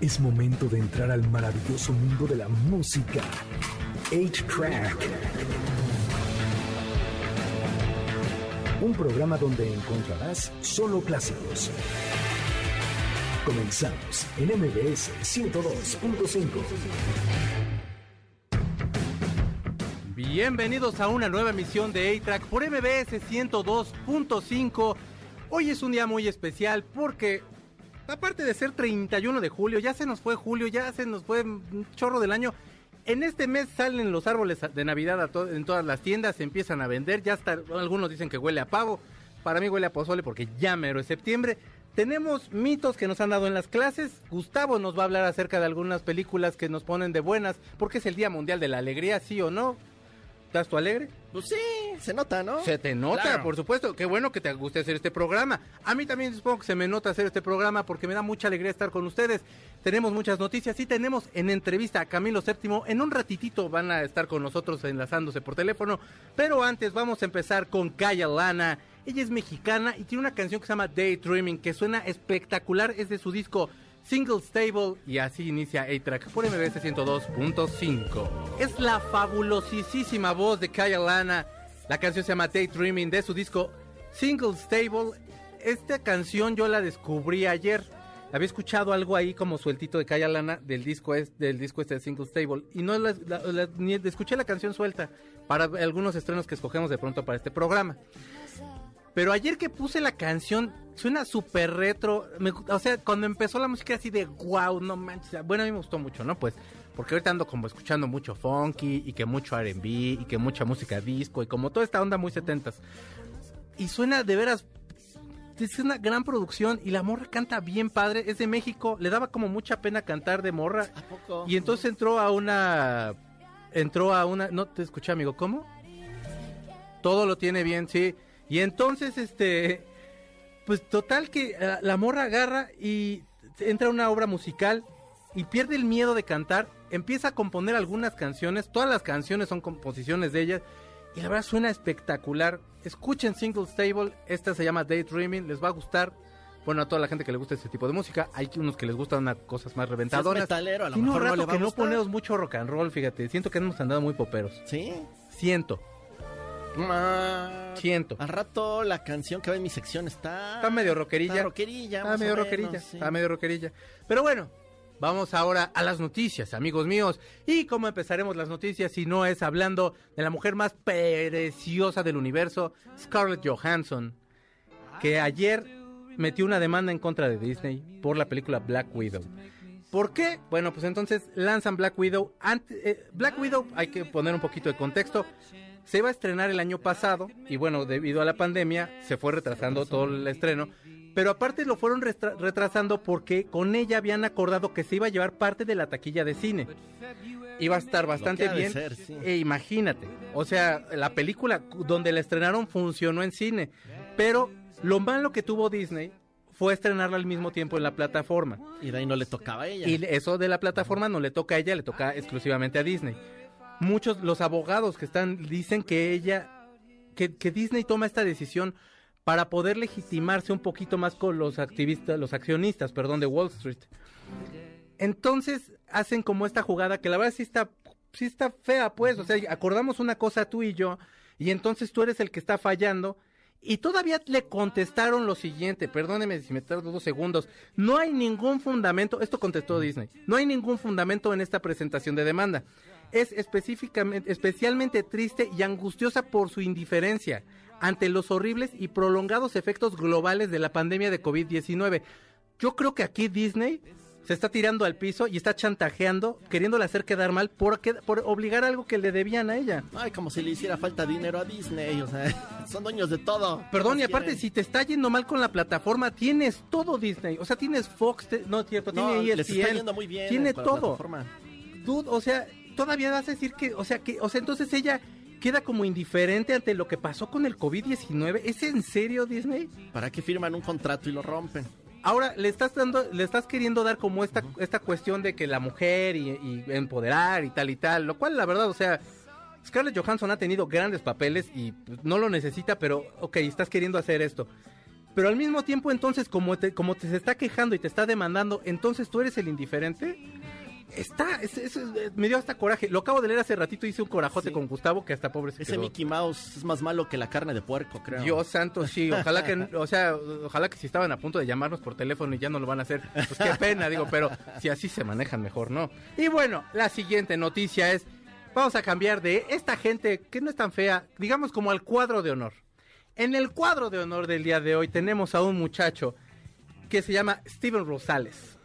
Es momento de entrar al maravilloso mundo de la música. 8-Track. Un programa donde encontrarás solo clásicos. Comenzamos en MBS 102.5. Bienvenidos a una nueva emisión de A-Track por MBS 102.5. Hoy es un día muy especial porque, aparte de ser 31 de julio, ya se nos fue julio, ya se nos fue un chorro del año. En este mes salen los árboles de Navidad en todas las tiendas, se empiezan a vender, ya hasta algunos dicen que huele a pavo, para mí huele a pozole porque ya mero es septiembre. Tenemos mitos que nos han dado en las clases. Gustavo nos va a hablar acerca de algunas películas que nos ponen de buenas, porque es el Día Mundial de la Alegría, ¿sí o no? ¿Estás tú alegre? Pues sí, se nota, ¿no? Se te nota, Claro. por supuesto. Qué bueno que te guste hacer este programa. A mí también supongo que se me nota hacer este programa porque me da mucha alegría estar con ustedes. Tenemos muchas noticias y tenemos en entrevista a Camilo VII. En un ratitito van a estar con nosotros enlazándose por teléfono. Pero antes vamos a empezar con Kaya Lana. Ella es mexicana y tiene una canción que se llama Daydreaming que suena espectacular. Es de su disco Single Stable y así inicia A-Track por MBS 102.5. Es la fabulosísima voz de Kaya Lana. La canción se llama Daydreaming de su disco Single Stable. Esta canción yo la descubrí ayer. Había escuchado algo ahí como sueltito de Kaya Lana del disco es, del disco este de Single Stable y no la- ni escuché la canción suelta para algunos estrenos que escogemos de pronto para este programa. Pero ayer que puse la canción, suena súper retro. me o sea, cuando empezó la música así de wow, no manches. Bueno, a mí me gustó mucho, ¿no? Pues, porque ahorita ando como escuchando mucho funky y que mucho RB y que mucha música disco y como toda esta onda muy setentas. Y suena de veras. Es una gran producción y la morra canta bien padre. Es de México. Le daba como mucha pena cantar de morra. ¿A poco? Y entonces entró a una. Entró a una. No te escuché, amigo. ¿Cómo? Todo lo tiene bien, sí. Y entonces, este. Pues total que eh, la morra agarra y entra a una obra musical y pierde el miedo de cantar. Empieza a componer algunas canciones. Todas las canciones son composiciones de ella. Y la verdad suena espectacular. Escuchen Single Stable. Esta se llama Daydreaming. Les va a gustar. Bueno, a toda la gente que le gusta este tipo de música. Hay unos que les gustan unas cosas más reventadoras. metalero, a lo mejor no le va que a no ponemos mucho rock and roll, fíjate. Siento que hemos andado muy poperos. ¿Sí? Siento, Ma- siento. Al rato la canción que va en mi sección está... Está medio rockerilla. Está rockerilla, Está medio menos, rockerilla. sí. Está medio rockerilla. Pero bueno, vamos ahora a las noticias, amigos míos. ¿Y cómo empezaremos las noticias si no es hablando de la mujer más preciosa del universo, Scarlett Johansson? Que ayer metió una demanda en contra de Disney por la película Black Widow. ¿Por qué? Bueno, pues entonces lanzan Black Widow. Ante- eh, Black Widow, hay que poner un poquito de contexto. Se iba a estrenar el año pasado y bueno, debido a la pandemia se fue retrasando todo el estreno. Pero aparte lo fueron retrasando porque con ella habían acordado que se iba a llevar parte de la taquilla de cine. Iba a estar bastante bien. ser, sí. E imagínate, o sea, la película donde la estrenaron funcionó en cine. Pero lo malo que tuvo Disney fue estrenarla al mismo tiempo en la plataforma. Y de ahí no le tocaba a ella. Y eso de la plataforma no le toca a ella, le toca exclusivamente a Disney. Muchos, los abogados que están, dicen que ella, que, que Disney toma esta decisión para poder legitimarse un poquito más con los activistas, los accionistas, perdón, de Wall Street. Entonces hacen como esta jugada que la verdad sí está, sí está fea, pues. O sea, acordamos una cosa tú y yo, y entonces tú eres el que está fallando. Y todavía le contestaron lo siguiente, perdóneme si me tardo dos segundos, no hay ningún fundamento, esto contestó Disney, no hay ningún fundamento en esta presentación de demanda. Es específicamente, especialmente triste y angustiosa por su indiferencia ante los horribles y prolongados efectos globales de la pandemia de COVID-19. Yo creo que aquí Disney se está tirando al piso y está chantajeando, queriéndole hacer quedar mal por, por obligar algo que le debían a ella. Ay, como si le hiciera falta dinero a Disney, o sea, son dueños de todo. Perdón, y ¿Qué más aparte, quieren? si te está yendo mal con la plataforma, tienes todo Disney. O sea, tienes Fox, te- no cierto, No, tiene E les ESPN, está yendo muy bien tiene todo. Dude, o sea, todavía vas a decir que, o sea, que, o sea, entonces ella queda como indiferente ante lo que pasó con el COVID-19. ¿Es en serio, Disney? ¿Para qué firman un contrato y lo rompen? Ahora le estás dando, le estás queriendo dar como esta, esta cuestión de que la mujer y, y empoderar y tal y tal, lo cual la verdad, o sea, Scarlett Johansson ha tenido grandes papeles y pues, no lo necesita, pero ok, estás queriendo hacer esto. Pero al mismo tiempo, entonces, como te, como te se está quejando y te está demandando, entonces tú eres el indiferente. Está, es- es- es- me dio hasta coraje. Lo acabo de leer hace ratito, hice un corajote Sí. con Gustavo, que hasta pobre se Ese quedó. Mickey Mouse es más malo que la carne de puerco, creo. Dios santo, sí, ojalá que, o sea, ojalá que si estaban a punto de llamarnos por teléfono y ya no lo van a hacer, pues qué pena, digo, pero si así se manejan mejor, ¿no? Y bueno, la siguiente noticia es, vamos a cambiar de esta gente que no es tan fea, digamos como al cuadro de honor. En el cuadro de honor del día de hoy tenemos a un muchacho que se llama Steven Rosales.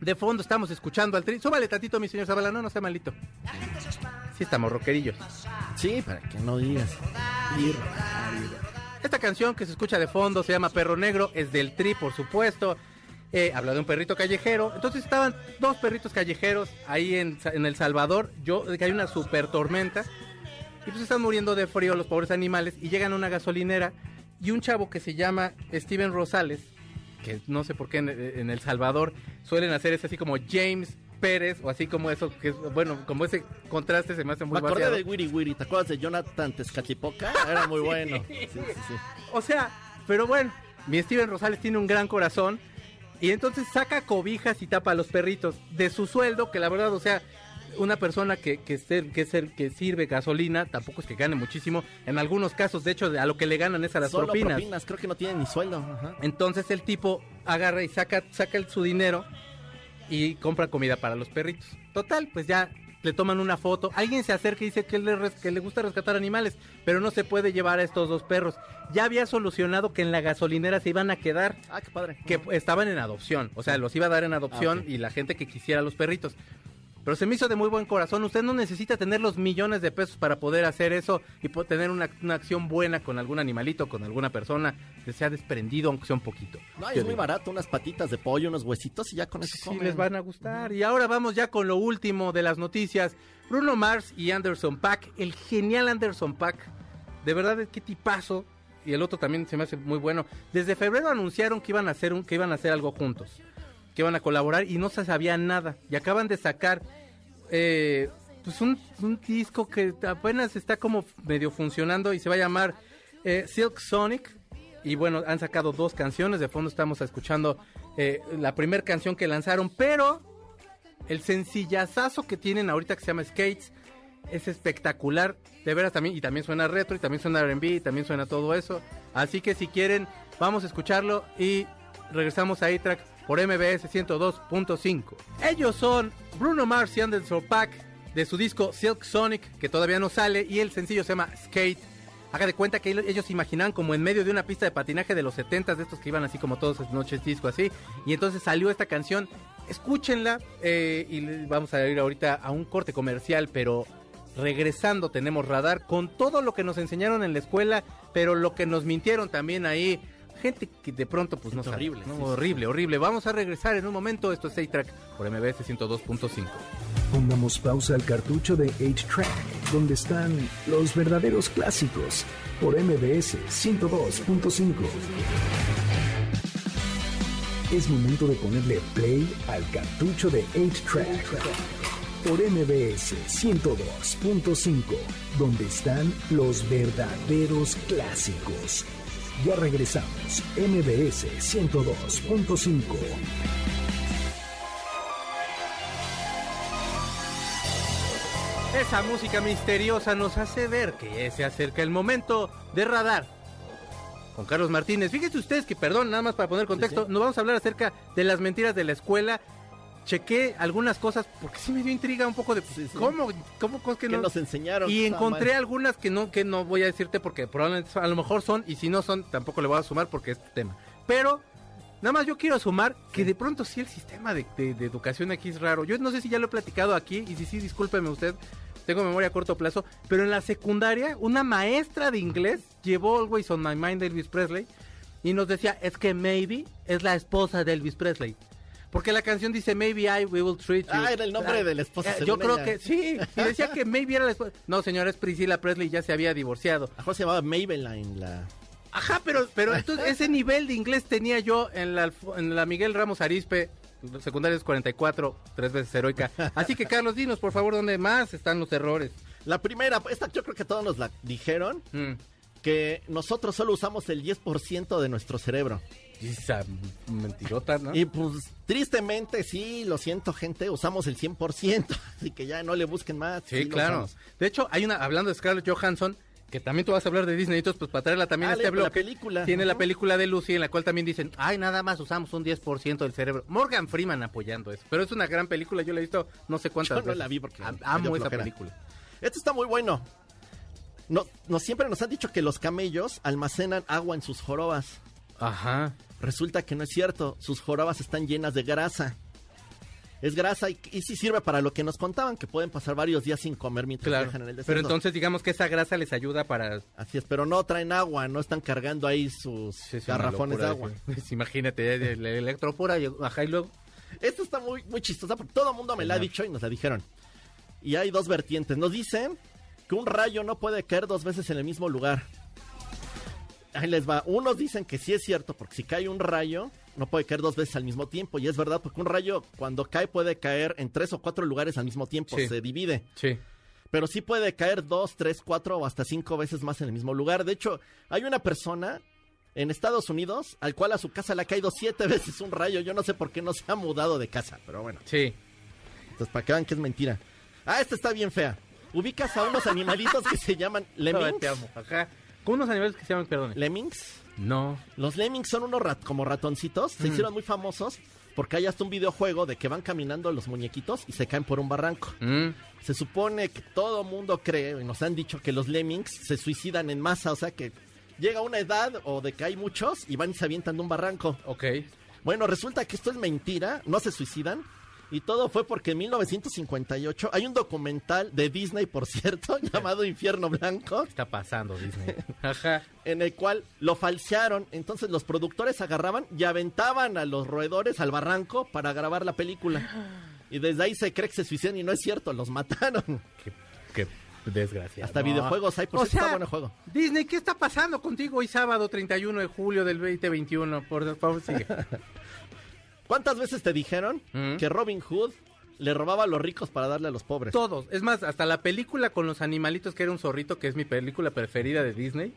De fondo estamos escuchando al tri... Súbale tantito, mi señor Zavala, no, no sea malito. Sí estamos rockerillos. Sí, para que no digas. Esta canción que se escucha de fondo se llama Perro Negro, es del Tri, por supuesto. Eh, habla de un perrito callejero. Entonces estaban dos perritos callejeros ahí en El Salvador. Yo, que hay una super tormenta. Y pues están muriendo de frío los pobres animales. Y llegan a una gasolinera. Y un chavo que se llama Steven Rosales, que no sé por qué en, en El Salvador suelen hacer ese así como James Pérez, o así como eso, que es, bueno, como ese contraste se me hace muy Me acordé vaciado. de Wiri Wiri. ¿Te acuerdas de Jonathan Tezcatlipoca? Era muy bueno. Sí, sí, sí. O sea, pero bueno, mi Steven Rosales tiene un gran corazón y entonces saca cobijas y tapa a los perritos de su sueldo, que la verdad, o sea, una persona que, que, ser- que, ser- que sirve gasolina, tampoco es que gane muchísimo. En algunos casos, de hecho, a lo que le ganan es a las Solo propinas. propinas. Creo que no tiene ni sueldo. Ajá. Entonces el tipo agarra y saca, saca su dinero y compra comida para los perritos. Total, pues ya le toman una foto. Alguien se acerca y dice que le, res- que le gusta rescatar animales, pero no se puede llevar a estos dos perros. Ya había solucionado que en la gasolinera se iban a quedar, Ah, qué padre. que estaban en adopción. O sea, los iba a dar en adopción Ah, ok. y la gente que quisiera los perritos. Pero se me hizo de muy buen corazón. Usted no necesita tener los millones de pesos para poder hacer eso y tener una, una acción buena con algún animalito, con alguna persona que sea desprendido, aunque sea un poquito. No, es muy digo. unas unas patitas de pollo, unos huesitos y ya con eso Sí, comen. les van a gustar. Y ahora vamos ya con lo último de las noticias. Bruno Mars y Anderson Pack, el genial Anderson Pack. De verdad, qué tipazo. Y el otro también se me hace muy bueno. Desde febrero anunciaron que iban a hacer un, que iban a hacer algo juntos, que iban a colaborar y no se sabía nada. Y acaban de sacar eh, pues un, disco que apenas está como medio funcionando y se va a llamar eh, Silk Sonic. Y bueno, han sacado dos canciones. De fondo estamos escuchando eh, la primera canción que lanzaron, pero el sencillazazo que tienen ahorita que se llama Skates es espectacular. De veras también, y también suena retro, y también suena RB, y también suena todo eso. Así que si quieren, vamos a escucharlo y regresamos a A-Track por MBS 102.5. Ellos son Bruno Mars y Anderson Pack de su disco Silk Sonic, que todavía no sale, y el sencillo se llama Skate. Haga de cuenta que ellos se imaginaban como en medio de una pista de patinaje de los 70 de estos que iban así como todas las noches disco así. Y entonces salió esta canción. Escúchenla eh, y vamos a ir ahorita a un corte comercial, pero regresando tenemos radar con todo lo que nos enseñaron en la escuela, pero lo que nos mintieron también ahí. Gente que de pronto pues no sabe, horrible, ¿no? sí, sí, horrible, horrible. Vamos a regresar en un momento. Esto es A-Track por MBS 102.5. Pongamos pausa al cartucho de 8-Track, donde están los verdaderos clásicos, por MBS 102.5. Es momento de ponerle play al cartucho de 8-Track, por MBS 102.5, donde están los verdaderos clásicos. Ya regresamos, MBS 102.5. Esa música misteriosa nos hace ver que se acerca el momento de radar. Con Carlos Martínez. Fíjense ustedes que, perdón, nada más para poner contexto, Sí, sí. nos vamos a hablar acerca de las mentiras de la escuela. Chequé algunas cosas porque sí me dio intriga un poco de Sí, sí. cómo, cómo cosas que ¿Qué no. nos enseñaron? Y encontré mal. algunas que no, que no voy a decirte porque probablemente a lo mejor son, y si no son, tampoco le voy a sumar porque es tema. Pero, nada más yo quiero sumar que de pronto sí el sistema de, de- de educación aquí es raro. Yo no sé si ya lo he platicado aquí, y si sí, discúlpeme usted, tengo memoria a corto plazo, pero en la secundaria, una maestra de inglés llevó Always on My Mind de Elvis Presley y nos decía, es que maybe es la esposa de Elvis Presley. Porque la canción dice, maybe I will treat you. Ah, era el nombre de la esposa, Eh, Yo creo ella. que sí. Y decía que maybe era la esposa. No, señora, es Priscilla Presley, ya se había divorciado. A se llamaba Maybelline la... Ajá, pero, pero entonces ese nivel de inglés tenía yo en la, en la Miguel Ramos Arispe, secundarios 44, tres veces heroica. Así que, Carlos, dinos, por favor, dónde más están los errores. La primera, esta yo creo que todos nos la dijeron. Mm. que nosotros solo usamos el 10% de nuestro cerebro. Esa mentirota, ¿no? Y pues tristemente, sí, lo siento gente, usamos el 100%, así que ya no le busquen más. Sí, claro. De hecho, hay una, hablando de Scarlett Johansson, que también tú vas a hablar de Disney, entonces, pues para traerla también a Ah, este la bloque. película. Tiene la película de Lucy, en la cual también dicen, ay, nada más usamos un 10% del cerebro. Morgan Freeman apoyando eso. Pero es una gran película, yo la he visto no sé cuántas Yo no veces. la vi porque dio Amo esa película. Esto está muy bueno. No, no, siempre nos han dicho que los camellos almacenan agua en sus jorobas. Ajá. Resulta que no es cierto, sus jorobas están llenas de grasa. Es grasa y, y sí sirve para lo que nos contaban, que pueden pasar varios días sin comer mientras Claro. viajan en el desierto. Pero entonces digamos que esa grasa les ayuda para... Así es, pero no traen agua, no están cargando ahí sus es garrafones de agua. pues, imagínate, el electropura, y- ajá, y luego... Esto está muy, muy chistosa porque todo el mundo me la ha dicho y nos la dijeron. Y hay dos vertientes. Nos dicen que un rayo no puede caer dos veces en el mismo lugar. Ahí les va. Unos dicen que sí es cierto, porque si cae un rayo, no puede caer dos veces al mismo tiempo. Y es verdad, porque un rayo cuando cae puede caer en tres o cuatro lugares al mismo tiempo. Sí. Se divide. Sí. Pero sí puede caer dos, tres, cuatro o hasta cinco veces más en el mismo lugar. De hecho, hay una persona en Estados Unidos al cual a su casa le ha caído siete veces un rayo. Yo no sé por qué no se ha mudado de casa, pero bueno. Sí. Entonces, para que vean que es mentira. Ah, esta está bien fea. Ubicas a unos animalitos que se llaman lemmings. te amo. Ajá. Con unos animales que se llaman, perdón. Lemmings. No. Los lemmings son unos rat como ratoncitos. Se Mm. hicieron muy famosos porque hay hasta un videojuego de que van caminando los muñequitos y se caen por un barranco. Mm. Se supone que todo mundo cree, y nos han dicho que los lemmings se suicidan en masa, o sea que llega una edad o de que hay muchos y van y se avientan de un barranco. Ok. Bueno, resulta que esto es mentira, no se suicidan. Y todo fue porque en 1958 hay un documental de Disney, por cierto, llamado Infierno Blanco, ¿Qué está pasando, Disney? Ajá. en el cual lo falsearon. Entonces los productores agarraban y aventaban a los roedores al barranco para grabar la película. Y desde ahí se cree que se suicidan y no es cierto, los mataron. Qué, qué desgracia. Hasta videojuegos hay, por O cierto, está sea, bueno juego. Disney, ¿qué está pasando contigo hoy sábado 31 de julio del 2021? Por favor, sigue. ¿Cuántas veces te dijeron Mm. que Robin Hood le robaba a los ricos para darle a los pobres? Todos. Es más, hasta la película con los animalitos, que era un zorrito, que es mi película preferida de Disney.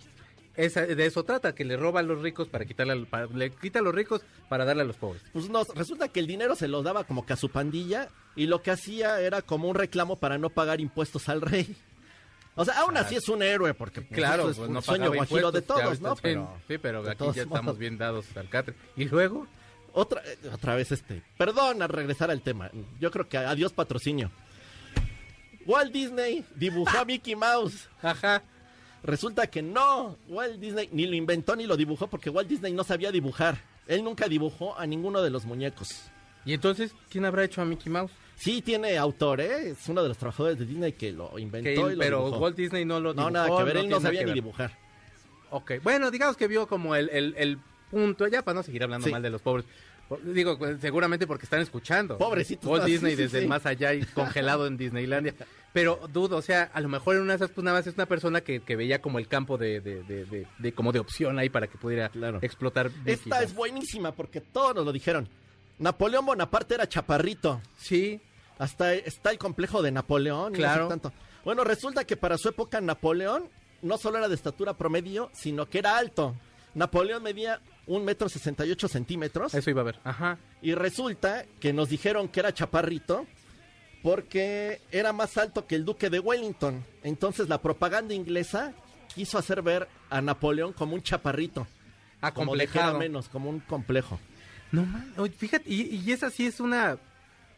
Esa, de eso trata, que le roba a los ricos para quitarle, al- para- le quita a los ricos para darle a los pobres. Pues no, resulta que el dinero se lo daba como que a su pandilla y lo que hacía era como un reclamo para no pagar impuestos al rey. O sea, aún así es un héroe porque pues, Claro, es pues, un no sueño guajiro de todos, ¿no? sí, Pero, sí, pero aquí ya modos. estamos bien dados al catre. Y luego, Otra, eh, otra vez este. Perdón, a regresar al tema. Yo creo que adiós patrocinio. Walt Disney dibujó a Mickey Mouse. ajá, Resulta que no, Walt Disney ni lo inventó ni lo dibujó porque Walt Disney no sabía dibujar. Él nunca dibujó a ninguno de los muñecos. y entonces, ¿quién habrá hecho a Mickey Mouse? Sí tiene autor, ¿eh? Es uno de los trabajadores de Disney que lo inventó y lo pero dibujó. Walt Disney no lo no, dibujó. nada que ver, él no sabía ni dibujar. Ok, bueno, digamos que vio como el, el, el punto, ya para no seguir hablando Sí. mal de los pobres. Digo, pues, seguramente porque están escuchando. Pobrecitos, Walt sí, Disney sí, desde el más allá y congelado en Disneylandia. Pero dudo, o sea, a lo mejor en una de esas, pues nada más es una persona que, que veía como el campo de, de, de, como de opción ahí para que pudiera Claro. explotar. Esta es buenísima porque todos nos lo dijeron. Napoleón Bonaparte era chaparrito. Sí, Hasta está el complejo de Napoleón. no Claro. tanto. Bueno, resulta que para su época Napoleón no solo era de estatura promedio, sino que era alto. Napoleón medía un metro sesenta y ocho centímetros. eso iba a ver. Ajá. Y resulta que nos dijeron que era chaparrito porque era más alto que el duque de Wellington. Entonces la propaganda inglesa quiso hacer ver a Napoleón como un chaparrito. Como de que era Acomplejado. menos, como un complejo. No man, fíjate, y, y esa sí es una,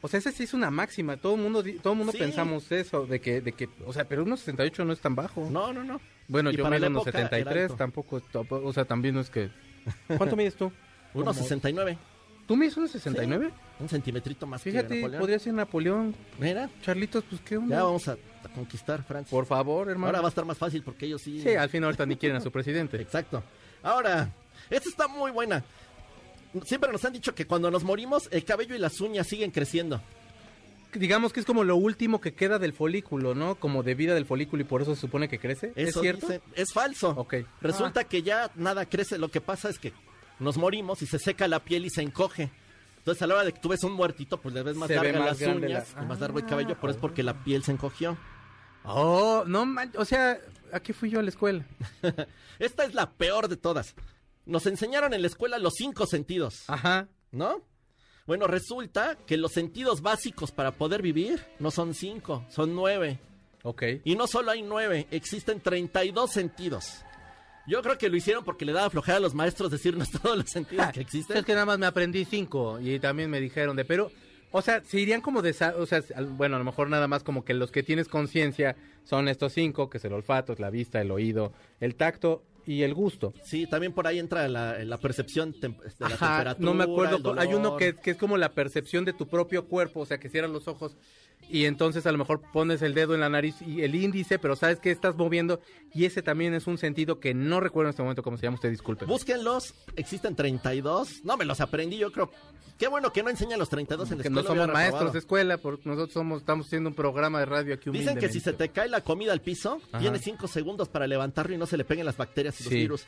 o sea, esa sí es una máxima. Todo el mundo, todo mundo Sí. pensamos eso, de que, de que, o sea, pero unos 68 no es tan bajo. No, no, no. Bueno, Y yo mido la unos época era 73, alto. tampoco, es top, o sea, también no es que... ¿Cuánto mides tú? Unos Como- 69. ¿Tú mides unos 69? Un centímetrito más que Fíjate, Napoleón. podría ser Napoleón. Mira, Charlitos, pues qué onda. ya vamos a, a conquistar Francia. Por favor, hermano. Ahora va a estar más fácil porque ellos sí. Sí, al fin ahorita ni quieren a su presidente. Exacto. Ahora, esta está muy buena. Siempre nos han dicho que cuando nos morimos, el cabello y las uñas siguen creciendo. Digamos que es como lo último que queda del folículo, ¿no? Como de vida del folículo y por eso se supone que crece. ¿Es cierto? Es falso. Ok. Resulta que ya nada crece. Lo que pasa es que nos morimos y se seca la piel y se encoge. Entonces, a la hora de que tú ves un muertito, pues le ves más Se más las uñas la- y más largo el cabello, pero es porque la piel se encogió. Oh, no man- o sea, ¿a qué fui yo a la escuela? Esta es la peor de todas. Nos enseñaron en la escuela los cinco sentidos, Ajá. ¿no? Bueno, resulta que los sentidos básicos para poder vivir no son cinco, son nueve. Ok. Y no solo hay nueve, existen 32 sentidos. Yo creo que lo hicieron porque le daba flojera a los maestros decirnos todos los sentidos que existen. Es que nada más me aprendí cinco y también me dijeron de, pero, o sea, se irían como de, o sea, bueno, a lo mejor nada más como que los que tienes conciencia son estos cinco, que es el olfato, es la vista, el oído, el tacto y el gusto. Sí, también por ahí entra la, la percepción de la Ajá, temperatura. no me acuerdo, hay uno que, que es como la percepción de tu propio cuerpo, o sea, que cierras los ojos y entonces a lo mejor pones el dedo en la nariz y el índice, pero sabes que estás moviendo y ese también es un sentido que no recuerdo en este momento cómo se llama, usted disculpe. Búsquenlos, existen 32. No, me los aprendí, yo creo. Qué bueno que no enseñan los 32 en la escuela. no somos maestros reprobado. de escuela, porque nosotros somos, estamos haciendo un programa de radio aquí Dicen que si se te cae la comida al piso, Ajá. tienes 5 segundos para levantarlo y no se le peguen las bacterias y los Sí. virus.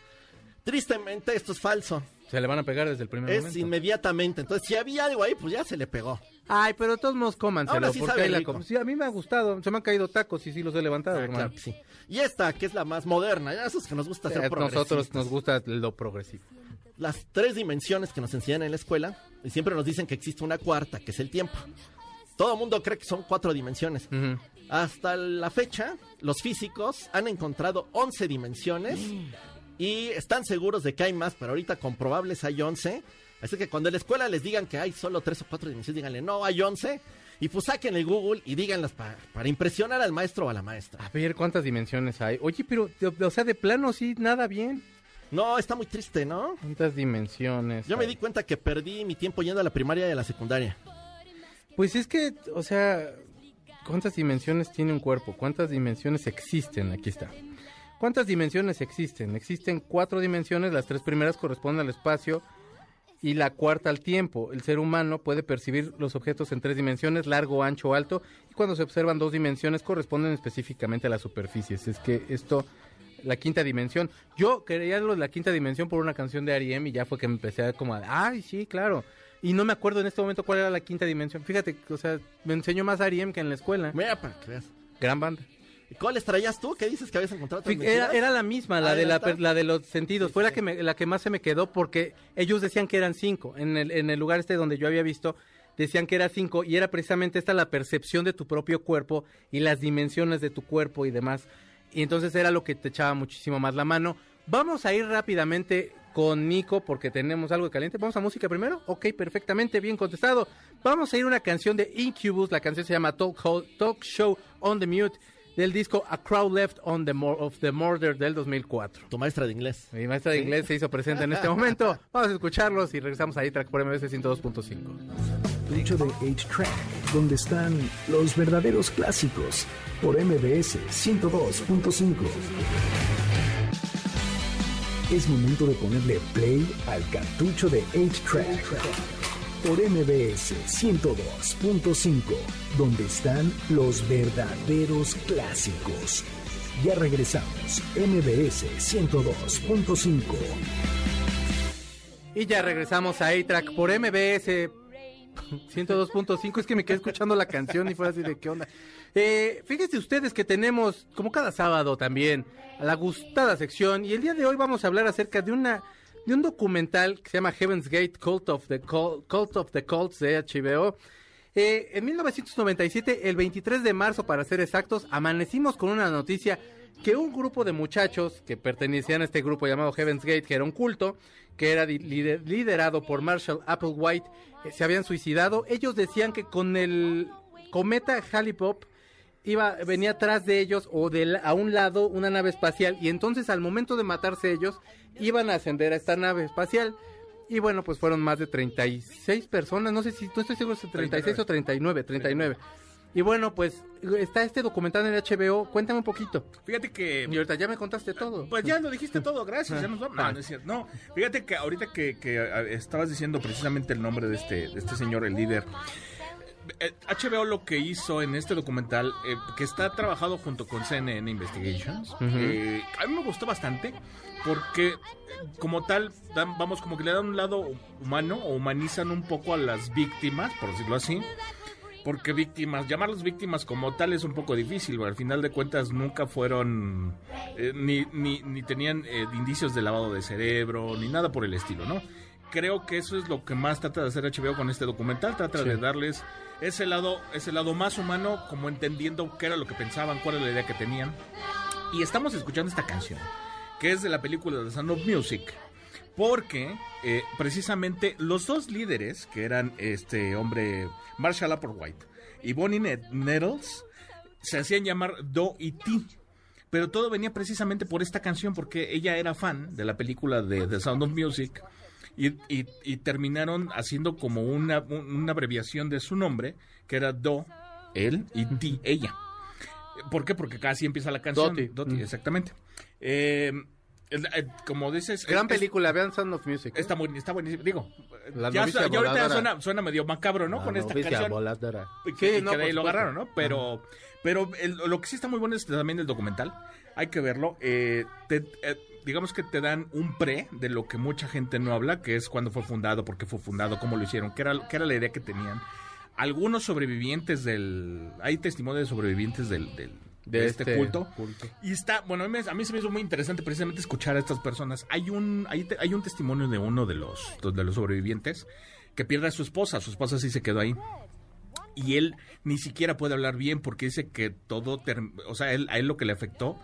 Tristemente, esto es falso. Se le van a pegar desde el primer Es momento. inmediatamente. Entonces, si había algo ahí, pues ya se le pegó. Ay, pero todos modos cómanselo, Ahora sí porque sabe ahí la rico. com- Sí, a mí me ha gustado, se me han caído tacos y sí los he levantado, Ah, hermano. claro que sí. Y esta, que es la más moderna, ya esos que nos gusta Eh, hacer nosotros nos gusta lo progresivo. Las tres dimensiones que nos enseñan en la escuela, y siempre nos dicen que existe una cuarta, que es el tiempo. Todo el mundo cree que son cuatro dimensiones. Ujú. Hasta la fecha, los físicos han encontrado 11 dimensiones y están seguros de que hay más, pero ahorita comprobables hay 11. Así que cuando en la escuela les digan que hay solo tres o cuatro dimensiones, díganle, no, hay 11. Y pues saquen el Google y díganlas pa- para impresionar al maestro o a la maestra. A ver, ¿cuántas dimensiones hay? Oye, pero, o sea, de plano sí, nada bien. No, está muy triste, ¿no? ¿Cuántas dimensiones? Yo me di cuenta que perdí mi tiempo yendo a la primaria y a la secundaria. Pues es que, o sea, ¿cuántas dimensiones tiene un cuerpo? ¿Cuántas dimensiones existen? Aquí está. ¿Cuántas dimensiones existen? Existen cuatro dimensiones, las tres primeras corresponden al espacio y la cuarta al tiempo. El ser humano puede percibir los objetos en tres dimensiones, largo, ancho alto, y cuando se observan dos dimensiones corresponden específicamente a las superficies. Es que esto, la quinta dimensión. Yo quería lo de la quinta dimensión por una canción de R.E.M. y ya fue que me empecé a como, a, ay, sí, claro. Y no me acuerdo en este momento cuál era la quinta dimensión. Fíjate, o sea, me enseñó más R.E.M. que en la escuela. Mira, para veas. Gran banda. ¿Y ¿Cuáles traías tú? ¿Qué dices que habías encontrado? Era, era la misma, la Ah, de ¿ya la, la de los sentidos. Sí, Fue la sí. que me- la que más se me quedó porque ellos decían que eran cinco. En el, en el lugar este donde yo había visto, decían que era cinco y era precisamente esta la percepción de tu propio cuerpo y las dimensiones de tu cuerpo y demás. Y entonces era lo que te echaba muchísimo más la mano. Vamos a ir rápidamente con Nico porque tenemos algo de caliente. ¿Vamos a música primero? Ok, perfectamente, bien contestado. Vamos a ir a una canción de Incubus. La canción se llama Talk, Talk Show on the Mute del disco A Crowd Left on the Mor- of the Murder del 2004. Tu maestra de inglés. Mi maestra de inglés se hizo presente en este momento. Vamos a escucharlos y regresamos ahí track por MBS 102.5. Cartucho de 8-Track, donde están los verdaderos clásicos, por MBS 102.5. Es momento de ponerle play al cartucho de 8-Track, por MBS 102.5, donde están los verdaderos clásicos. Ya regresamos, MBS 102.5. Y ya regresamos a A-Track por MBS 102.5. Es que me quedé escuchando la canción y fue así de qué onda. Eh, fíjense ustedes que tenemos, como cada sábado también, a la gustada sección. Y el día de hoy vamos a hablar acerca de una de un documental que se llama Heaven's Gate Cult of the of the Cults de HBO. Eh, en 1997, el 23 de marzo para ser exactos, amanecimos con una noticia que un grupo de muchachos que pertenecían a este grupo llamado Heaven's Gate, que era un culto, que era liderado por Marshall Applewhite, eh, se habían suicidado. Ellos decían que con el cometa Halley-Pop iba, venía atrás de ellos o de a un lado una nave espacial y entonces al momento de matarse ellos iban a ascender a esta nave espacial. Y bueno, pues fueron más de 36 personas, no sé si, no estoy seguro si 36 o 39, 39. Y bueno, pues está este documental en HBO, cuéntame un poquito. Fíjate que. Y ahorita ya me contaste todo. Pues ya lo dijiste todo, gracias. ya nos vamos. No, no es cierto. No, fíjate que ahorita que, que, estabas diciendo precisamente el nombre de este, de este señor, el líder. Eh, HBO lo que hizo en este documental, eh, que está trabajado junto con CNN Investigations, eh, a mí me gustó bastante porque eh, como tal, dan- vamos, como que le dan un lado humano o humanizan un poco a las víctimas, por decirlo así. porque víctimas, llamarlos víctimas como tal es un poco difícil, al final de cuentas nunca fueron, eh, ni, ni, ni, tenían eh, indicios de lavado de cerebro, ni nada por el estilo, ¿no? Creo que eso es lo que más trata de hacer HBO con este documental, trata de darles ese lado, ese lado más humano, como entendiendo qué era lo que pensaban, cuál era la idea que tenían. Y estamos escuchando esta canción, que es de la película The Sound of Music, porque eh, precisamente los dos líderes, que eran este hombre Marshall Applewhite y Bonnie Nettles, se hacían llamar Do y T. Pero todo venía precisamente por esta canción, porque ella era fan de la película de The Sound of Music y, terminaron haciendo como una, una, abreviación de su nombre, que era Do, él y T, ella. ¿Por qué? Porque casi empieza la canción. Doti. exactamente. Eh, eh, como dices. Gran película, vean Sound of Music. Está, muy, está buenísimo. Digo, ya, ya, ahorita suena, suena, medio macabro, ¿no? Con esta canción. Voladora. Que, no, que de ahí lo agarraron, ¿no? Pero, pero lo que sí está muy bueno es también el documental. Hay que verlo. Eh, eh, digamos que te dan un pre de lo que mucha gente no habla, que es cuándo fue fundado, por qué fue fundado, cómo lo hicieron, qué era, qué era la idea que tenían. Algunos sobrevivientes del... Hay testimonios de sobrevivientes del de, este, este culto. Y está, bueno, a mí, a mí, se me hizo muy interesante precisamente escuchar a estas personas. Hay un, hay, hay un testimonio de uno de los, de los sobrevivientes que pierde a su esposa. Su esposa sí se quedó ahí. Y él ni siquiera puede hablar bien porque dice que todo, o sea, él, a él lo que le afectó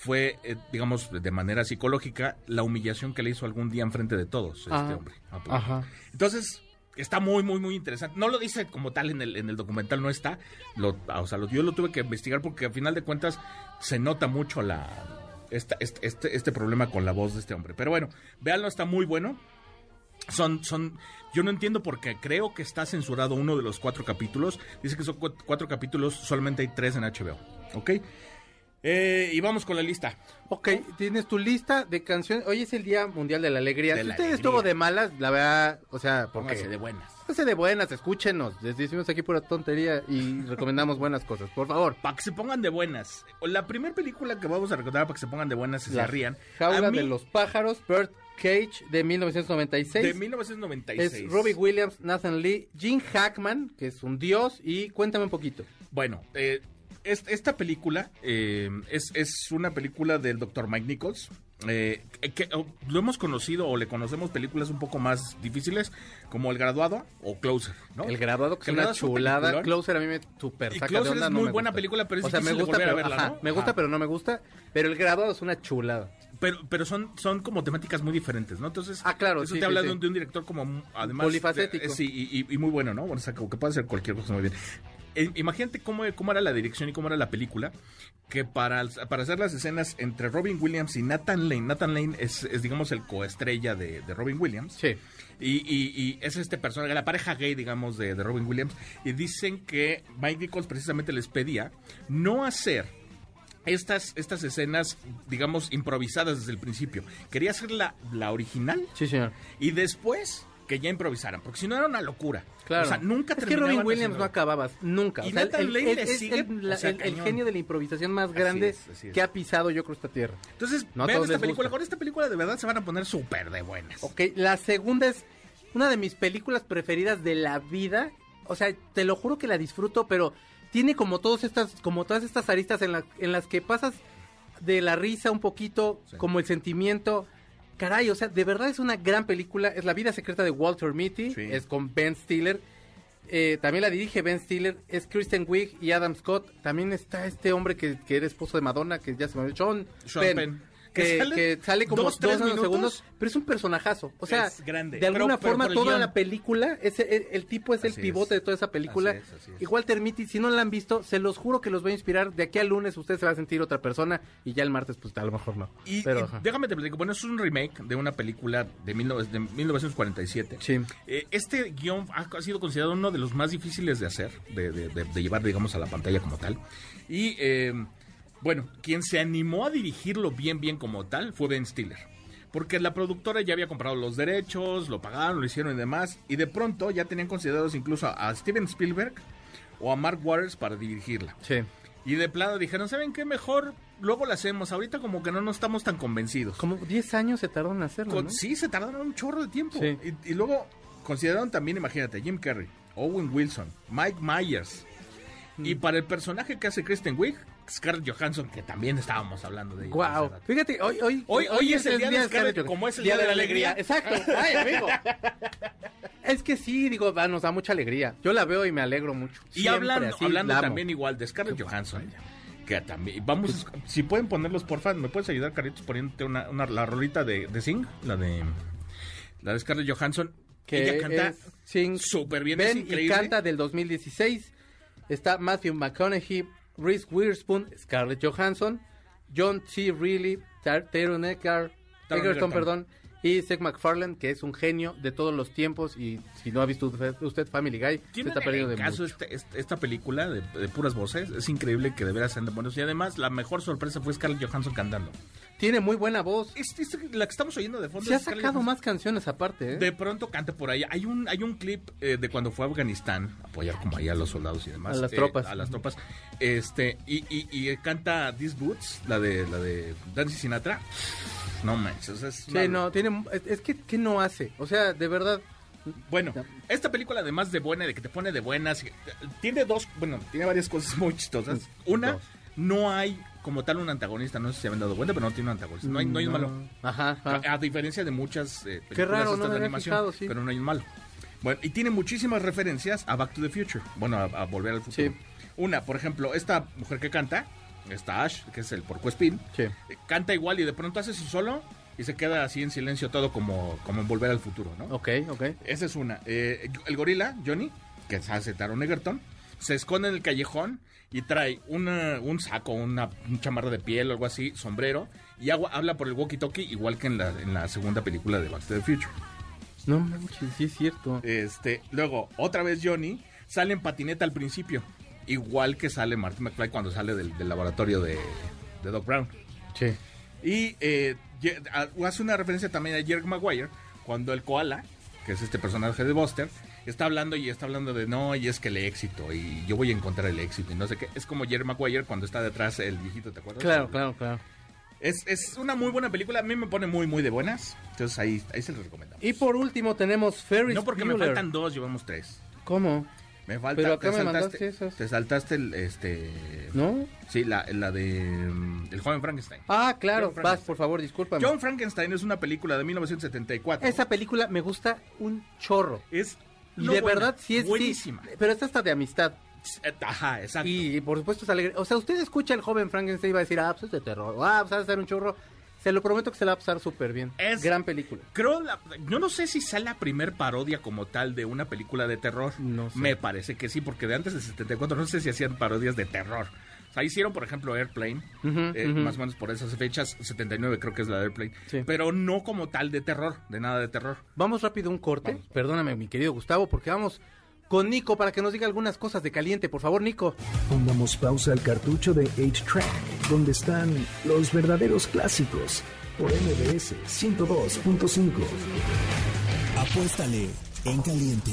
fue, eh, digamos, de manera psicológica, la humillación que le hizo algún día enfrente de todos este hombre. Ajá. Entonces, está muy, muy, muy interesante. No lo dice como tal en el, en el documental, no está. Lo, o sea, yo lo tuve que investigar porque al final de cuentas se nota mucho la este, este, este problema con la voz de este hombre. Pero bueno, véanlo, está muy bueno. Son, son, yo no entiendo por qué creo que está censurado uno de los cuatro capítulos. Dice que son cuatro capítulos, solamente hay tres en HBO. ¿Ok? Eh, y vamos con la lista. Ok, tienes tu lista de canciones. Hoy es el Día Mundial de la Alegría. si usted estuvo de malas, la verdad, o sea, póngase de buenas. Póngase de buenas, escúchenos. Les decimos aquí pura tontería y recomendamos buenas cosas, por favor. Para que se pongan de buenas. La primera película que vamos a recordar para que se pongan de buenas y se rían. Jaula de los pájaros, Bert Cage de 1996. De 1996. Es Robbie Williams, Nathan Lee, Gene Hackman, que es un dios, y cuéntame un poquito. Bueno, eh, esta película eh, es, es, una película del doctor Mike Nichols. Eh, que lo hemos conocido o le conocemos películas un poco más difíciles como El Graduado o Closer, ¿no? El Graduado que es una chulada. Closer a mí me super saca Closer de onda, es muy buena película, pero es o sea, me gusta, pero, verla, Me gusta, pero no me gusta. Pero El Graduado es una chulada. Pero, pero son, son como temáticas muy diferentes, ¿no? Entonces, ah, claro, eso te habla de un, de, un, director como, además... Polifacético. sí, y, y, muy bueno, ¿no? Bueno, o sea, como que puede hacer cualquier cosa muy bien. Eh, imagínate cómo, cómo era la dirección y cómo era la película, que para, para hacer las escenas entre Robin Williams y Nathan Lane, Nathan Lane es, digamos, el coestrella de, de Robin Williams. Sí. Y, y, es este personaje, la pareja gay, digamos, de, de Robin Williams. Y dicen que Mike Nichols precisamente les pedía no hacer estas, estas escenas, digamos, improvisadas desde el principio. Quería hacer la, la original. Sí, señor. Y después que ya improvisaran, porque si no era una locura. Claro. O sea, nunca Es que Robin Williams no acababas, nunca. Y o sea, el, le sigue, el, genio de la improvisación más grande que ha pisado, yo creo, esta tierra. Entonces, vean esta película. Con esta película de verdad se van a poner súper de buenas. Ok, la segunda es una de mis películas preferidas de la vida. O sea, te lo juro que la disfruto, pero tiene como todas estas, como todas estas aristas en, la, en las que pasas de la risa un poquito, como el sentimiento caray, o sea, de verdad es una gran película. Es La vida secreta de Walter Mitty. Es con Ben Stiller. Eh, también la dirige Ben Stiller. Es Kristen Wiig y Adam Scott. También está este hombre que, que era esposo de Madonna, que ya se me John, Sean Penn que, sale, como dos, tres segundos, pero es un personajazo. O sea, de alguna forma toda la película, ese, el, tipo es el pivote de toda esa película. Igual Termiti, si no la han visto, se los juro que los voy a inspirar. De aquí al lunes usted se va a sentir otra persona y ya el martes, pues a lo mejor no. Y, pero, déjame te platico, bueno, es un remake de una película de, 1947. Sí. Eh, este guion ha, sido considerado uno de los más difíciles de hacer, de, de llevar, digamos, a la pantalla como tal. Y... Eh, bueno, quien se animó a dirigirlo bien, bien como tal fue Ben Stiller. Porque la productora ya había comprado los derechos, lo pagaron, lo hicieron y demás. Y de pronto ya tenían considerados incluso a Steven Spielberg o a Mark Waters para dirigirla. Sí. Y de plano dijeron, ¿saben qué? Mejor luego la hacemos. Ahorita como que no nos estamos tan convencidos. Como 10 años se tardaron en hacerlo, Sí, se tardaron un chorro de tiempo. Y, y, luego consideraron también, imagínate, Jim Carrey, Owen Wilson, Mike Myers. Y para el personaje que hace Kristen Wiig, Scarlett Johansson, que también estábamos hablando de ella. Wow. Fíjate, hoy, hoy, Hoy- hoy es el día de Scarlett, Scarlett, como es el día de la alegría. Exacto. Ay, amigo. Es que sí, digo, va, nos da mucha alegría. Yo la veo y me alegro mucho. Y Siempre hablando, así, hablando también igual de Scarlett Johansson, que también, vamos, si pueden ponerlos porfa, ¿me puedes ayudar, Carlitos, poniéndote una, una, la rolita de, de Sing? La de, la de Scarlett Johansson. que ella canta súper bien, Ven es y increíble. canta del 2016. Está Matthew McConaughey, Reese Witherspoon, Scarlett Johansson, John T. Reilly, Tar- Taron Egerton. perdón, y Seth MacFarlane, que es un genio de todos los tiempos y si no ha visto usted, usted Family Guy, se está perdiendo de caso mucho. este- este- esta película de, de puras voces. Es increíble que de veras sean de buenos. Y además, la mejor sorpresa fue Scarlett Johansson cantando. Tiene muy buena voz. Es, es la que estamos oyendo de fondo. Se ha sacado Johansson. más canciones aparte, ¿eh? De pronto canta por ahí. Hay un, hay un clip eh, de cuando fue a Afganistán, apoyar como ahí a los soldados y demás. A las eh, tropas. A las tropas. Este, y, y, y canta These Boots, la de, la de Nancy Sinatra. No manches, es Sí, no, tiene, es, es que, ¿qué no hace? O sea, de verdad, Bueno, esta película además de buena, de que te pone de buenas, tiene dos, bueno, tiene varias cosas muy chistosas. Una, Dos. no hay como tal un antagonista, no sé si se habían dado cuenta, pero no tiene un antagonista. No hay, no hay un malo. Ajá, ajá. A, a diferencia de muchas eh, películas Qué raro, no de animación, fijado, sí. pero no hay un malo. Bueno, y tiene muchísimas referencias a Back to the Future. Bueno, a, a Volver al Futuro. Sí. Una, por ejemplo, esta mujer que canta, esta Ash, que es el porcoespín, Sí. eh, canta igual y de pronto hace su solo y se queda así en silencio todo como, como en Volver al Futuro, ¿no? Ok, ok. Esa es una. Eh, el gorila, Johnny, que hace Taron Egerton, se esconde en el callejón y trae una, un saco, una, un chamarra de piel o algo así, sombrero, y agua, habla por el walkie-talkie igual que en la, en la segunda película de Back to the Future. No manches, sí es cierto. Este, luego, otra vez Johnny sale en patineta al principio, igual que sale Martin McFly cuando sale del, del laboratorio de, de Doc Brown. Sí. Y eh, hace una referencia también a Jerry Maguire, cuando el koala, que es este personaje de Buster, está hablando y está hablando de no, y es que el éxito, y yo voy a encontrar el éxito, y no sé qué. Es como Jerry Maguire cuando está detrás el viejito, ¿te acuerdas? Claro, claro, claro. Es, es una muy buena película, a mí me pone muy, muy de buenas. Entonces ahí, ahí se los recomendamos. Y por último tenemos Ferris no porque me faltan dos, llevamos tres. ¿Cómo? Me falta, Pero acá te me saltaste, esas. te saltaste el, este... ¿No? Sí, la, la de... mm, El joven Frankenstein. Ah, claro. Vas, por favor, discúlpame. John Frankenstein es una película de 1974. Esa película me gusta un chorro. es Y no de buena, verdad sí es... sí, buenísima. pero esta está de amistad. Eh, Ajá, exacto. Y por supuesto es alegre. O sea, usted escucha el joven Frankenstein y va a decir, ah, pues es de terror. Ah, pues va a ser un chorro. Se lo prometo que se la va a pasar súper bien. Es- Gran película. Creo, la- yo no sé si sea la primer parodia como tal de una película de terror. No sé. Me parece que sí, porque de antes de 74 no sé si hacían parodias de terror. O sea, hicieron, por ejemplo, Airplane, eh, más o menos por esas fechas, 79 creo que es la de Airplane, Sí. pero no como tal de terror, de nada de terror. Vamos rápido a un corte. Perdóname, mi querido Gustavo, porque vamos con Nico para que nos diga algunas cosas de caliente. Por favor, Nico. Pongamos pausa al cartucho de 8-Track, donde están los verdaderos clásicos, por MBS 102.5. Apuéstale en caliente.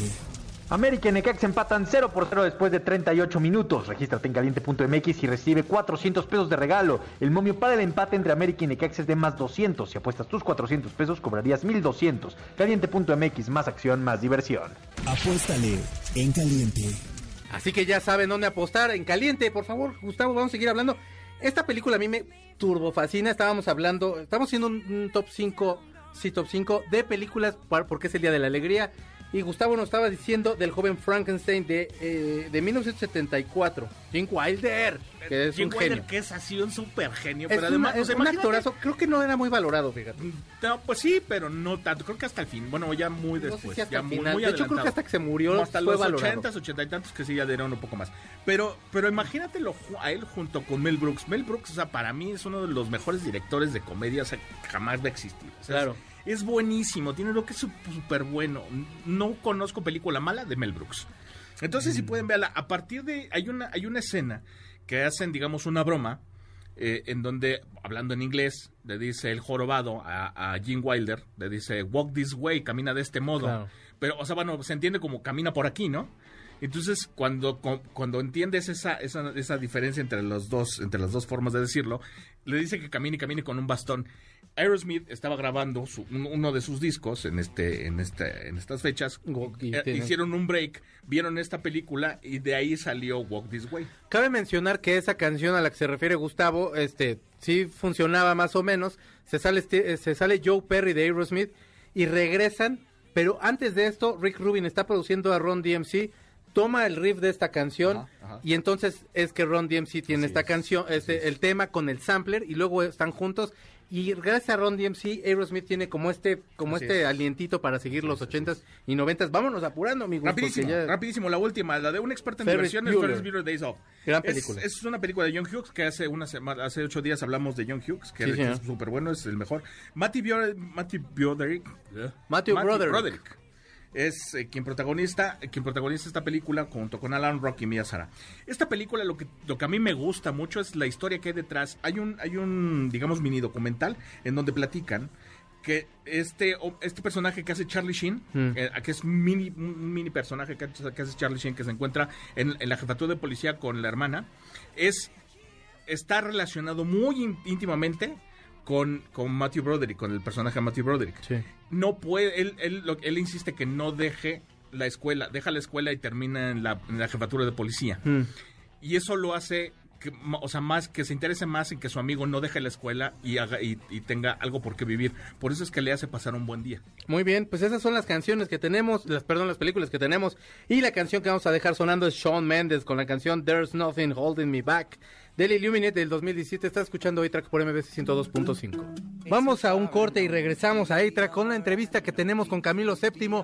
América y Necaxa empatan 0 por 0 después de 38 minutos. Regístrate en caliente.mx y recibe 400 pesos de regalo. El momio para el empate entre América y Necaxa es de más 200. Si apuestas tus 400 pesos, cobrarías 1200. Caliente.mx, más acción, más diversión. Apuéstale en caliente. Así que ya saben dónde apostar. En caliente, por favor, Gustavo, vamos a seguir hablando. Esta película a mí me turbo fascina. Estábamos hablando, estamos haciendo un, top 5, sí, top 5 de películas porque es el Día de la Alegría. Y Gustavo nos estaba diciendo del joven Frankenstein de, eh, de 1974. Jim Wilder, que es Jim un Wilder, genio. que es así un súper genio, Es, pero además, o es sea, un actorazo. Creo que no era muy valorado, fíjate. No, pues sí, pero no tanto. Creo que hasta el fin. Bueno, ya muy No sé después. si hasta ya muy, final. muy de hecho, creo que hasta que se murió Como hasta fue los valorado. 80, 80 y tantos que sí ya dieron un poco más. Pero, pero imagínatelo a él junto con Mel Brooks. Mel Brooks, o sea, para mí es uno de los mejores directores de comedia o sea, jamás va a existir. O sea, Claro. Es, es buenísimo, tiene lo que es súper bueno. No conozco película mala de Mel Brooks. Entonces, Mm. si pueden verla, a partir de. Hay una, hay una escena que hacen, digamos, una broma. eh, en donde, hablando en inglés, le dice el jorobado a, a Jim Wilder, le dice, walk this way, camina de este modo. Claro. Pero, o sea, bueno, se entiende como camina por aquí, ¿no? Entonces, cuando, cu- cuando entiendes esa, esa, esa diferencia entre los dos, entre las dos formas de decirlo, le dice que camine y camine con un bastón. Aerosmith estaba grabando su- un- uno de sus discos en este en este en estas fechas Eh, tiene- hicieron un break vieron esta película y de ahí salió Walk This Way Cabe mencionar que esa canción a la que se refiere Gustavo, este, sí funcionaba más o menos. Se sale, este- eh, se sale Joe Perry de Aerosmith y regresan, pero antes de esto, Rick Rubin está produciendo a Ron DMC, toma el riff de esta canción Ajá, ajá. y entonces es que Ron DMC tiene Así esta es, canción, este, el tema con el sampler y luego están juntos. Y gracias a Ron DMC, Aerosmith tiene como este, como Así este es. alientito para seguir los ochentas y noventas. Vámonos apurando, amigos. rapidísimo ya- rapidísimo la última la de un experto en Ferris diversiones Bueller. Ferris Bueller Days Off Gran Es- película. es, una película de John Hughes que hace una semana hace ocho días hablamos de John Hughes que Sí, es súper bueno es el mejor Matthew Bio- Matthew Broderick Matthew Broderick. Es eh, quien protagoniza quien protagoniza esta película junto con Alan Rock y Mia Sara. Esta película lo que lo que a mí me gusta mucho es la historia que hay detrás. Hay un hay un digamos mini documental en donde platican que este este personaje que hace Charlie Sheen, Mm. eh, que es un mini un mini personaje que, hace- que hace Charlie Sheen que se encuentra en, en la jefatura de policía con la hermana, es está relacionado muy ín- íntimamente con, con Matthew Broderick, con el personaje de Matthew Broderick Sí. no puede, él, él, insiste que no deje la escuela, deja la escuela y termina en la, en la jefatura de policía. Mm. Y eso lo hace, que, o sea, más que se interese más en que su amigo no deje la escuela y, haga, y, y tenga algo por qué vivir. Por eso es que le hace pasar un buen día. Muy bien, pues esas son las canciones que tenemos, las perdón, las películas que tenemos y la canción que vamos a dejar sonando es Shawn Mendes con la canción There's Nothing Holding Me Back del Illuminate del 2017. Está escuchando A-Track por MBC 102.5. Vamos a un corte y regresamos a A-Track con la entrevista que tenemos con Camilo VII.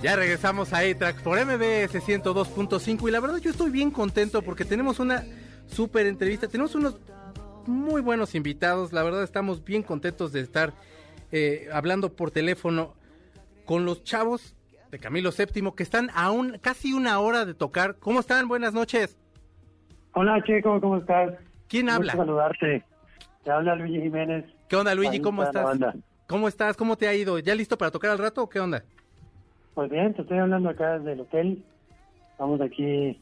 Ya regresamos a A-Track por MBS 102.5 y la verdad yo estoy bien contento porque tenemos una súper entrevista, tenemos unos muy buenos invitados, la verdad estamos bien contentos de estar eh, hablando por teléfono con los chavos de Camilo VII que están a un, casi una hora de tocar. ¿Cómo están? Buenas noches. Hola Checo, ¿cómo estás? ¿Quién Gusto habla? saludarte. Te habla Luigi Jiménez. ¿Qué onda Luigi? ¿Cómo estás? ¿Cómo estás? ¿Cómo te ha ido? ¿Ya listo para tocar al rato o qué onda? Pues bien, te estoy hablando acá desde el hotel. Estamos aquí,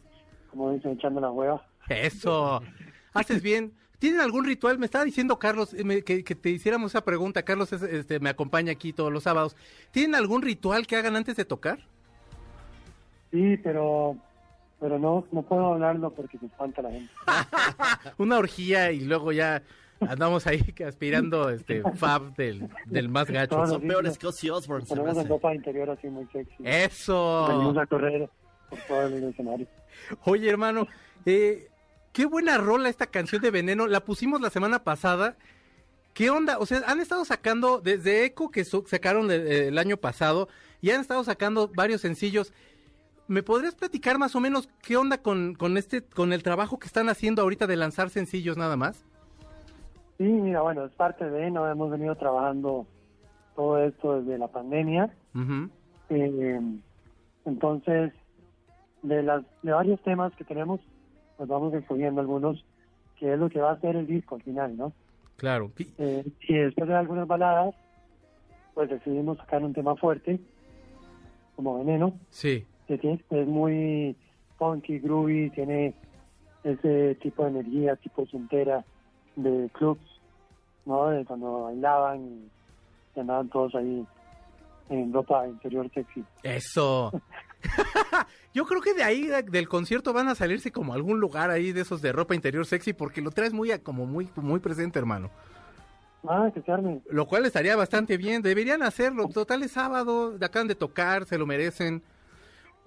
como dicen, echando la hueva. Eso. Haces bien. ¿Tienen algún ritual? Me estaba diciendo Carlos eh, me- que, que te hiciéramos esa pregunta. Carlos es, este, me acompaña aquí todos los sábados. ¿Tienen algún ritual que hagan antes de tocar? Sí, pero pero no no puedo hablarlo porque se espanta la gente. Una orgía y luego ya andamos ahí que aspirando este fab del, del más gacho. Todos Son peores que Ozzy Osbourne. ropa interior así muy sexy. Eso. Venimos a correr por todo el escenario. Oye, hermano, eh, qué buena rola esta canción de Veneno. La pusimos la semana pasada. ¿Qué onda? O sea, han estado sacando desde Echo que sacaron el, el año pasado y han estado sacando varios sencillos. ¿Me podrías platicar más o menos qué onda con, con este con el trabajo que están haciendo ahorita de lanzar sencillos nada más? Sí, mira, bueno, es parte de, no hemos venido trabajando todo esto desde la pandemia. Eh, entonces, de las de varios temas que tenemos, pues vamos escogiendo algunos, que es lo que va a ser el disco al final, ¿no? Claro. Y- Eh, y después de algunas baladas, pues decidimos sacar un tema fuerte, como Veneno, Sí. que tiene- es muy funky, groovy, tiene ese tipo de energía, tipo sontera de clubs, ¿no? De cuando bailaban y, andaban todos ahí en ropa interior sexy. Eso. Yo creo que de ahí, de- del concierto, van a salirse como a algún lugar ahí de esos de ropa interior sexy, porque lo traes muy, como muy, muy presente, hermano. Ah, que se arme. Lo cual estaría bastante bien. Deberían hacerlo. Total es sábado, acaban de tocar, se lo merecen.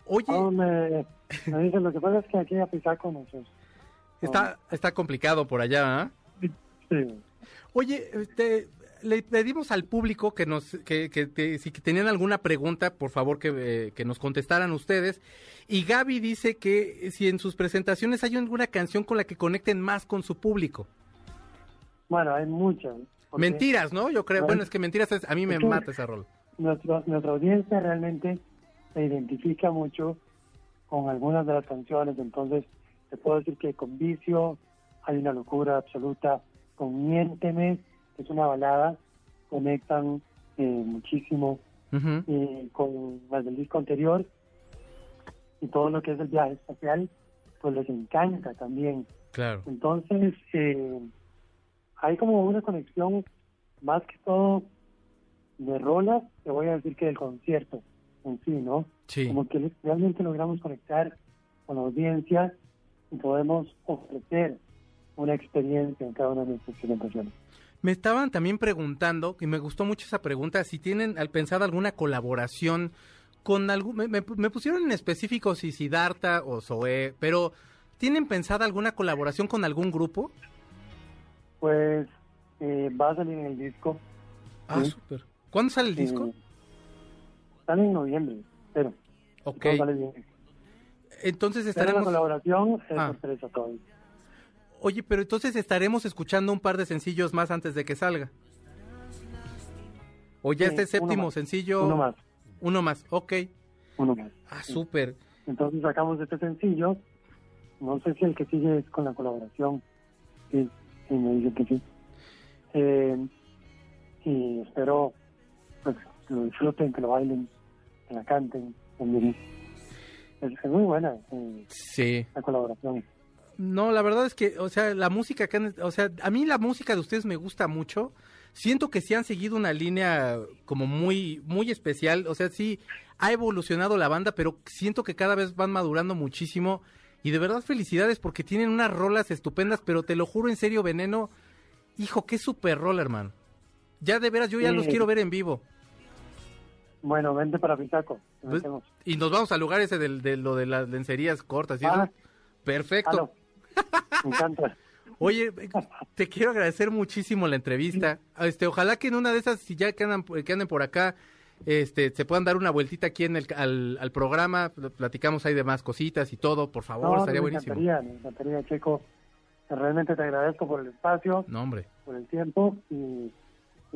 Oye, me, me dicen, lo que pasa es que aquí a pisar con nosotros. está, está complicado por allá, ¿ah? Sí. Oye, este, le pedimos al público que nos, que, que si tenían alguna pregunta, por favor que, eh, que nos contestaran ustedes. Y Gaby dice que si en sus presentaciones hay alguna canción con la que conecten más con su público. Bueno, hay muchas. Mentiras, ¿no? Yo creo, Bueno. bueno, es que mentiras es- a mí me mata esa rol. nuestro- nuestra audiencia realmente se identifica mucho con algunas de las canciones, entonces te puedo decir que con Vicio hay una locura absoluta, con Miénteme, que es una balada, conectan eh, muchísimo y con las del disco anterior y todo lo que es el viaje espacial, pues les encanta también. Claro. Entonces, eh, hay como una conexión más que todo de rolas, te voy a decir que del concierto en sí, ¿no? Sí. Como que realmente logramos conectar con la audiencia y podemos ofrecer una experiencia en cada una de nuestras presentaciones. Me estaban también preguntando, y me gustó mucho esa pregunta, si tienen al pensado alguna colaboración con algún... Me, me- me pusieron en específico si Siddhartha o Zoé, pero ¿tienen pensada alguna colaboración con algún grupo? Pues eh, va a salir en el disco. Ah, Sí. súper. ¿Cuándo sale el disco? Eh, sale en noviembre, pero ok. sale bien. Entonces Pero la estaremos... colaboración es Ah. sorpresa todavía. Oye, pero entonces estaremos escuchando un par de sencillos más antes de que salga. O ya Sí, este séptimo sencillo. Uno más, Uno más, ok. uno más. Ah, súper. Entonces sacamos este sencillo. No sé si el que sigue es con la colaboración. Sí, sí, me dicen que sí. Eh, y espero pues, que lo disfruten, que lo bailen, que la canten. Es, es muy buena eh, Sí. la colaboración. No, la verdad es que, o sea, la música que han, o sea, a mí la música de ustedes me gusta mucho. Siento que sí han seguido una línea como muy, muy especial. O sea, sí ha evolucionado la banda, pero siento que cada vez van madurando muchísimo. Y de verdad felicidades porque tienen unas rolas estupendas, pero te lo juro en serio, Veneno. Hijo, qué super rol, hermano. Ya de veras, yo ya Sí. los quiero ver en vivo. Bueno, vente para Pisaco. que Pues, y nos vamos al lugar ese de lo de las lencerías cortas. ¿y eso? Ah. Perfecto. Me encanta. Oye, te quiero agradecer muchísimo la entrevista. Este, ojalá que en una de esas, si ya que andan, que anden por acá, este, se puedan dar una vueltita aquí en el al, al programa, pl- platicamos ahí de más cositas y todo, por favor, No, estaría me buenísimo. encantaría, me encantaría, Checo. Realmente te agradezco por el espacio, No, por el tiempo y,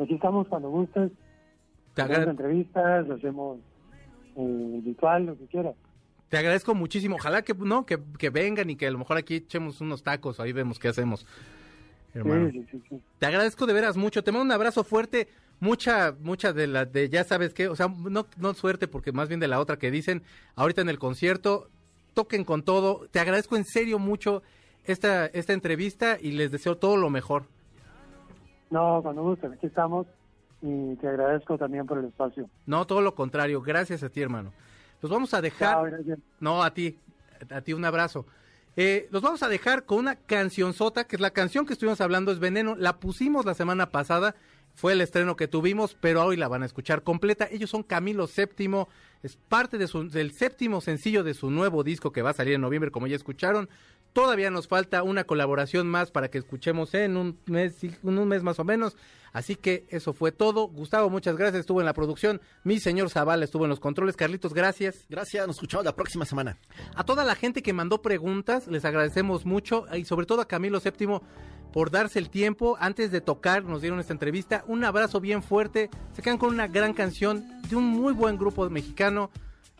aquí estamos cuando gustes. Te, Hacemos entrevistas, hacemos eh, virtual, lo que quieras. Te agradezco muchísimo. Ojalá que no, que, que vengan y que a lo mejor aquí echemos unos tacos, ahí vemos qué hacemos. Hermano. Sí, sí, sí, sí. Te agradezco de veras mucho. Te mando un abrazo fuerte. Mucha, mucha de la de ya sabes qué, o sea, no, no suerte, porque más bien de la otra que dicen ahorita en el concierto, toquen con todo. Te agradezco en serio mucho esta, esta entrevista y les deseo todo lo mejor. No, cuando gustes, aquí estamos y te agradezco también por el espacio. No, todo lo contrario. Gracias a ti, hermano. Los vamos a dejar. Chao. No, a ti. A ti un abrazo. Eh, los vamos a dejar con una cancionzota, que es la canción que estuvimos hablando, es Veneno. La pusimos la semana pasada, fue el estreno que tuvimos, pero hoy la van a escuchar completa. Ellos son Camilo VII, es parte de su- del séptimo sencillo de su nuevo disco que va a salir en noviembre, como ya escucharon. Todavía nos falta una colaboración más para que escuchemos en un mes, en un mes más o menos. Así que eso fue todo. Gustavo, muchas gracias. Estuvo en la producción. Mi señor Zavala estuvo en los controles. Carlitos, gracias. Gracias, nos escuchamos la próxima semana. A toda la gente que mandó preguntas, les agradecemos mucho y sobre todo a Camilo VII por darse el tiempo antes de tocar, nos dieron esta entrevista. Un abrazo bien fuerte. Se quedan con una gran canción de un muy buen grupo mexicano.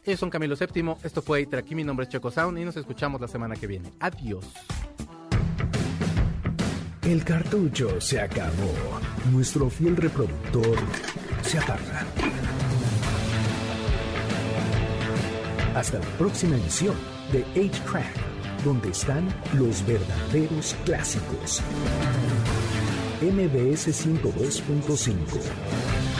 Ellos son Camilo VII. Esto fue Itra. Aquí mi nombre es Checo Sound y nos escuchamos la semana que viene. Adiós. El cartucho se acabó. Nuestro fiel reproductor se apaga. Hasta la próxima emisión de 8-Track, donde están los verdaderos clásicos. MBS 102.5